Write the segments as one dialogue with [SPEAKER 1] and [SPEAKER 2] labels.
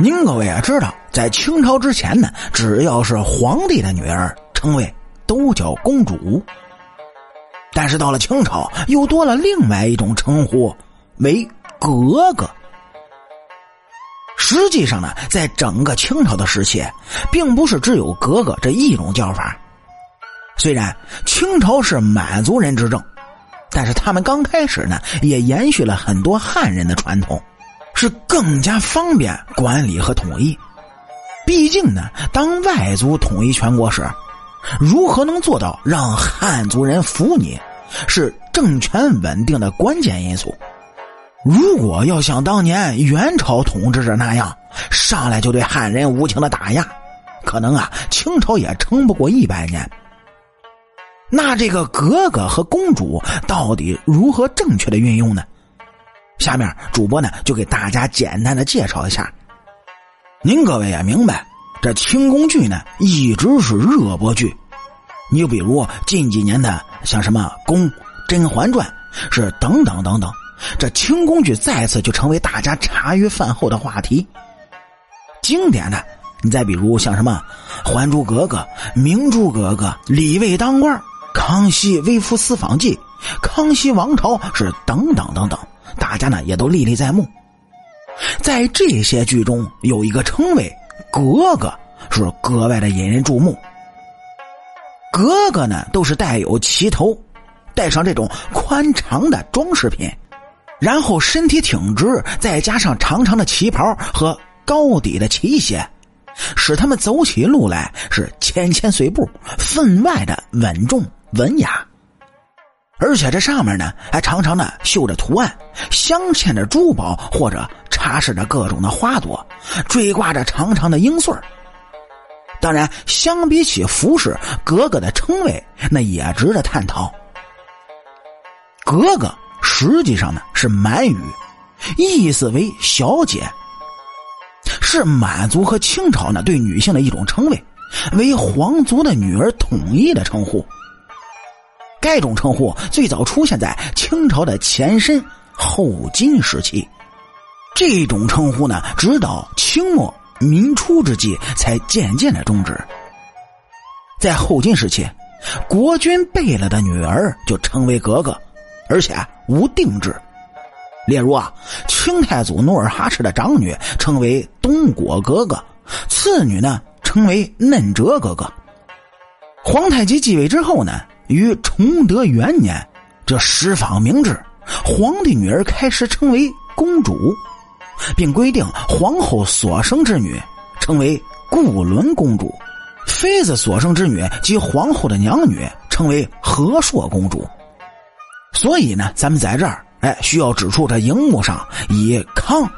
[SPEAKER 1] 您各位也知道，在清朝之前呢，只要是皇帝的女儿，称谓都叫公主。但是到了清朝，又多了另外一种称呼，为格格。实际上呢，在整个清朝的时期，并不是只有格格这一种叫法。虽然清朝是满族人执政，但是他们刚开始呢，也延续了很多汉人的传统。是更加方便管理和统一。毕竟呢，当外族统一全国时，如何能做到让汉族人服你，是政权稳定的关键因素。如果要像当年元朝统治者那样，上来就对汉人无情的打压，可能啊，清朝也撑不过一百年。那这个格格和公主到底如何正确的运用呢？下面主播呢就给大家简单的介绍一下。您各位也明白，这清宫剧呢一直是热播剧。你就比如近几年的像什么《宫》《甄嬛传》，是等等等等，这清宫剧再次就成为大家茶余饭后的话题。经典的，你再比如像什么《还珠格格》《明珠格格》《李卫当官》《康熙微服私访记》《康熙王朝》是等等等等。大家呢也都历历在目，在这些剧中有一个称谓“格格”是格外的引人注目。格格呢都是带有旗头，带上这种宽长的装饰品，然后身体挺直，再加上长长的旗袍和高底的旗鞋，使他们走起路来是纤纤碎步，分外的稳重文雅。而且这上面呢，还常常的绣着图案，镶嵌着珠宝，或者插饰着各种的花朵，缀挂着长长的缨穗当然，相比起服饰，格格的称谓那也值得探讨。格格实际上呢是满语，意思为小姐，是满族和清朝呢对女性的一种称谓，为皇族的女儿统一的称呼。该种称呼最早出现在清朝的前身后金时期，这种称呼呢，直到清末民初之际才渐渐的终止。在后金时期，国君贝勒的女儿就称为格格，而且无定制。例如啊，清太祖努尔哈赤的长女称为东果格格，次女呢称为嫩哲格格。皇太极继位之后呢。于崇德元年，这十坊明制，皇帝女儿开始称为公主，并规定皇后所生之女称为固伦公主，妃子所生之女及皇后的娘女称为和硕公主。所以呢，咱们在这儿哎，需要指出这荧幕上以康、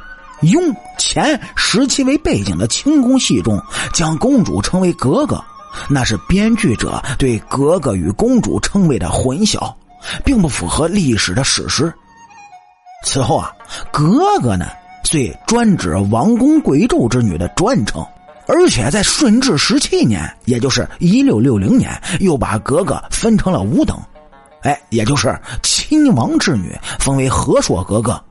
[SPEAKER 1] 雍、乾时期为背景的清宫戏中，将公主称为格格。那是编剧者对格格与公主称谓的混淆，并不符合历史的史实。此后啊，格格呢遂专指王公贵胄之女的专称，而且在顺治十七年，也就是一六六零年，又把格格分成了五等，哎，也就是亲王之女封为和硕格格，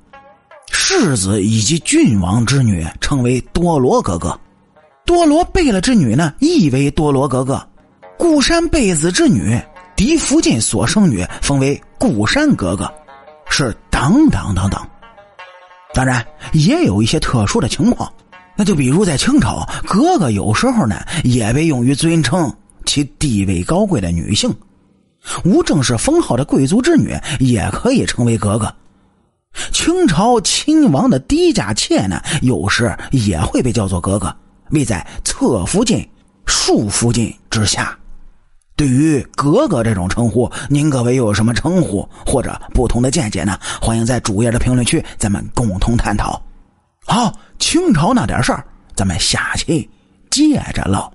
[SPEAKER 1] 世子以及郡王之女称为多罗格格。多罗贝勒之女呢，亦为多罗格格；固山贝子之女，嫡福晋所生女，封为固山格格，是等等等等。当然，也有一些特殊的情况，那就比如在清朝，格格有时候呢，也被用于尊称其地位高贵的女性，无正式封号的贵族之女也可以称为格格。清朝亲王的低嫁妾呢，有时也会被叫做格格。位在侧福晋、庶福晋之下。对于格格这种称呼，您各位又有什么称呼或者不同的见解呢？欢迎在主页的评论区，咱们共同探讨。好，清朝那点事儿，咱们下期接着唠。